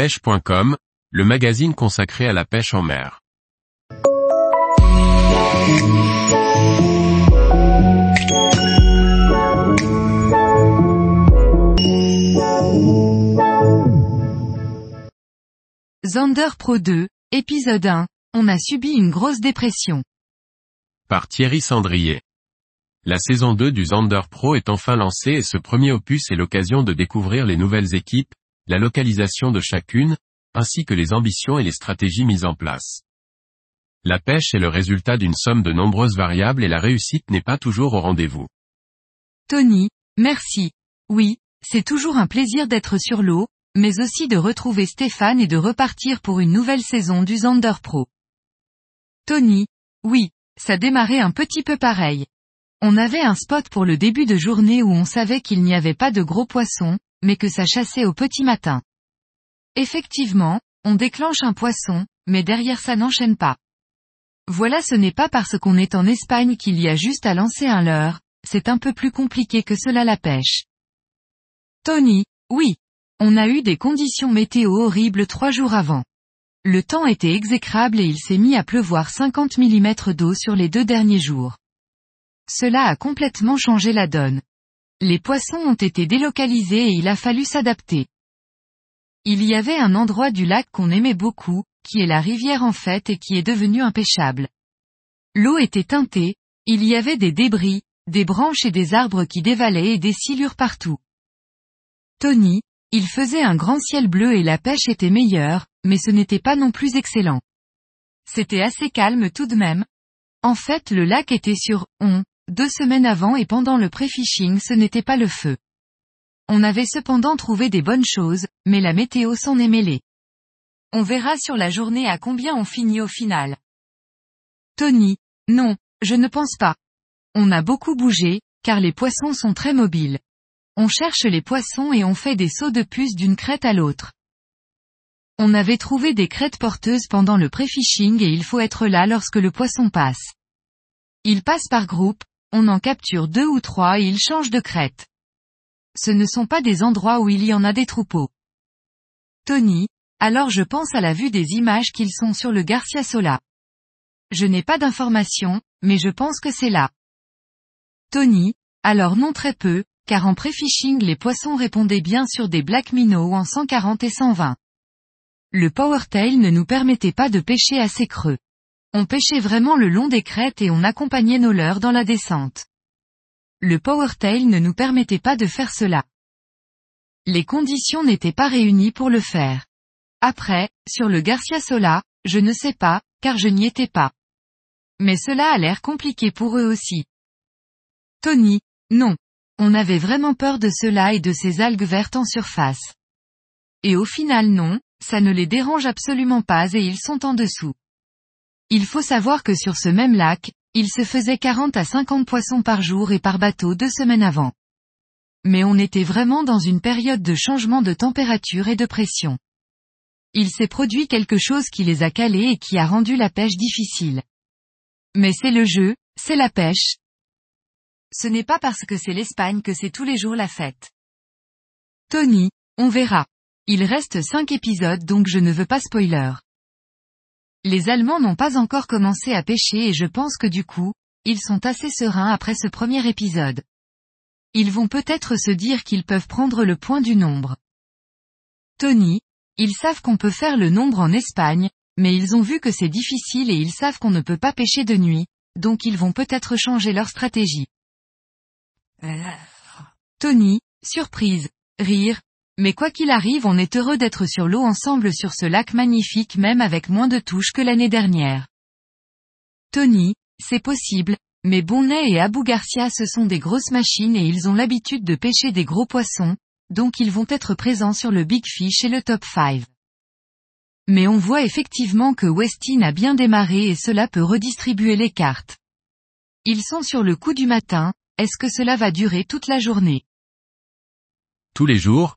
pêche.com, le magazine consacré à la pêche en mer. Zander Pro 2, épisode 1, on a subi une grosse dépression. Par Thierry Sandrier. La saison 2 du Zander Pro est enfin lancée et ce premier opus est l'occasion de découvrir les nouvelles équipes, la localisation de chacune, ainsi que les ambitions et les stratégies mises en place. La pêche est le résultat d'une somme de nombreuses variables et la réussite n'est pas toujours au rendez-vous. Tony, merci. Oui, c'est toujours un plaisir d'être sur l'eau, mais aussi de retrouver Stéphane et de repartir pour une nouvelle saison du Zander Pro. Tony, oui, ça démarrait un petit peu pareil. On avait un spot pour le début de journée où on savait qu'il n'y avait pas de gros poissons, mais que ça chassait au petit matin. Effectivement, on déclenche un poisson, mais derrière ça n'enchaîne pas. Voilà ce n'est pas parce qu'on est en Espagne qu'il y a juste à lancer un leurre, c'est un peu plus compliqué que cela la pêche. Tony, oui. On a eu des conditions météo horribles trois jours avant. Le temps était exécrable et il s'est mis à pleuvoir 50 mm d'eau sur les deux derniers jours. Cela a complètement changé la donne. Les poissons ont été délocalisés et il a fallu s'adapter. Il y avait un endroit du lac qu'on aimait beaucoup, qui est la rivière en fait et qui est devenu impêchable. L'eau était teintée, il y avait des débris, des branches et des arbres qui dévalaient et des silures partout. Tony, il faisait un grand ciel bleu et la pêche était meilleure, mais ce n'était pas non plus excellent. C'était assez calme tout de même. En fait le lac était sur on, deux semaines avant et pendant le pré-fishing ce n'était pas le feu. On avait cependant trouvé des bonnes choses, mais la météo s'en est mêlée. On verra sur la journée à combien on finit au final. Tony, non, je ne pense pas. On a beaucoup bougé, car les poissons sont très mobiles. On cherche les poissons et on fait des sauts de puce d'une crête à l'autre. On avait trouvé des crêtes porteuses pendant le pré-fishing et il faut être là lorsque le poisson passe. Il passe par groupe, on en capture deux ou trois et il change de crête. Ce ne sont pas des endroits où il y en a des troupeaux. Tony, alors je pense à la vue des images qu'ils sont sur le Garcia Sola. Je n'ai pas d'informations, mais je pense que c'est là. Tony, alors non très peu, car en pré-fishing les poissons répondaient bien sur des black minnows en 140 et 120. Le powertail ne nous permettait pas de pêcher assez creux. On pêchait vraiment le long des crêtes et on accompagnait nos leurres dans la descente. Le powertail ne nous permettait pas de faire cela. Les conditions n'étaient pas réunies pour le faire. Après, sur le Garcia Sola, je ne sais pas, car je n'y étais pas. Mais cela a l'air compliqué pour eux aussi. Tony, non. On avait vraiment peur de cela et de ces algues vertes en surface. Et au final non, ça ne les dérange absolument pas et ils sont en dessous. Il faut savoir que sur ce même lac, il se faisait 40 à 50 poissons par jour et par bateau deux semaines avant. Mais on était vraiment dans une période de changement de température et de pression. Il s'est produit quelque chose qui les a calés et qui a rendu la pêche difficile. Mais c'est le jeu, c'est la pêche. Ce n'est pas parce que c'est l'Espagne que c'est tous les jours la fête. Tony, on verra. Il reste cinq épisodes donc je ne veux pas spoiler. Les Allemands n'ont pas encore commencé à pêcher et je pense que du coup, ils sont assez sereins après ce premier épisode. Ils vont peut-être se dire qu'ils peuvent prendre le point du nombre. Tony, ils savent qu'on peut faire le nombre en Espagne, mais ils ont vu que c'est difficile et ils savent qu'on ne peut pas pêcher de nuit, donc ils vont peut-être changer leur stratégie. Tony, surprise, rire, mais quoi qu'il arrive on est heureux d'être sur l'eau ensemble sur ce lac magnifique même avec moins de touches que l'année dernière. Tony, c'est possible, mais Bonnet et Abou Garcia ce sont des grosses machines et ils ont l'habitude de pêcher des gros poissons, donc ils vont être présents sur le Big Fish et le Top 5. Mais on voit effectivement que Westin a bien démarré et cela peut redistribuer les cartes. Ils sont sur le coup du matin, est-ce que cela va durer toute la journée? Tous les jours,